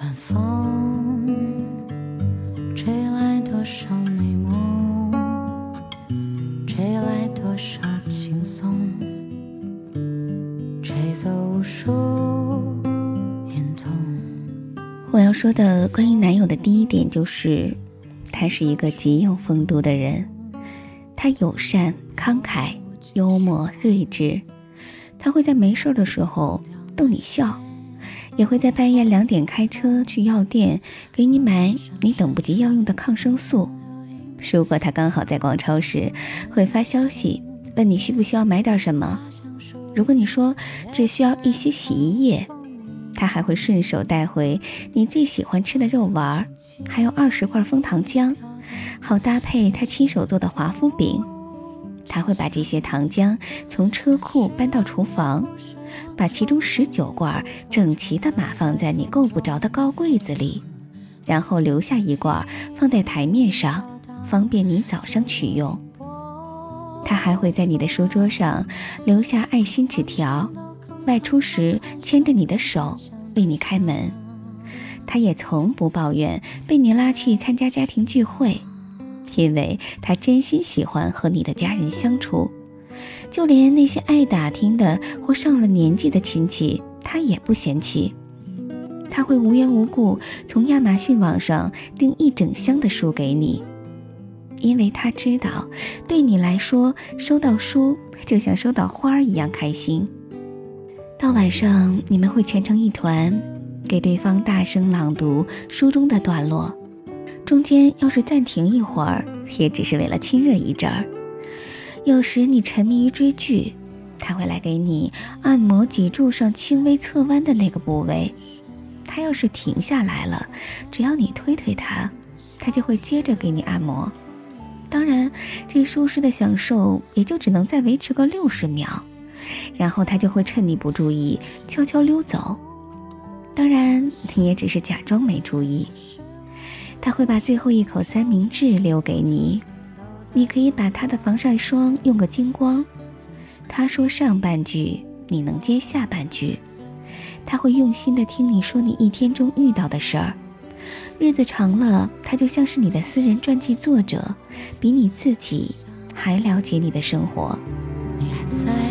晚风吹来多少美梦，吹来多少轻松，吹走无数眼痛。我要说的关于男友的第一点就是，他是一个极有风度的人，他友善、慷慨、幽默、睿智，他会在没事的时候逗你笑。也会在半夜两点开车去药店给你买你等不及要用的抗生素。如果他刚好在逛超市，会发消息问你需不需要买点什么。如果你说只需要一些洗衣液，他还会顺手带回你最喜欢吃的肉丸，还有二十块枫糖浆，好搭配他亲手做的华夫饼。他会把这些糖浆从车库搬到厨房。把其中十九罐整齐地码放在你够不着的高柜子里，然后留下一罐放在台面上，方便你早上取用。他还会在你的书桌上留下爱心纸条，外出时牵着你的手为你开门。他也从不抱怨被你拉去参加家庭聚会，因为他真心喜欢和你的家人相处。就连那些爱打听的或上了年纪的亲戚，他也不嫌弃。他会无缘无故从亚马逊网上订一整箱的书给你，因为他知道，对你来说，收到书就像收到花儿一样开心。到晚上，你们会蜷成一团，给对方大声朗读书中的段落，中间要是暂停一会儿，也只是为了亲热一阵儿。有时你沉迷于追剧，他会来给你按摩脊柱上轻微侧弯的那个部位。他要是停下来了，只要你推推他，他就会接着给你按摩。当然，这舒适的享受也就只能再维持个六十秒，然后他就会趁你不注意悄悄溜走。当然，你也只是假装没注意。他会把最后一口三明治留给你。你可以把他的防晒霜用个精光。他说上半句，你能接下半句。他会用心的听你说你一天中遇到的事儿。日子长了，他就像是你的私人传记作者，比你自己还了解你的生活。你还在。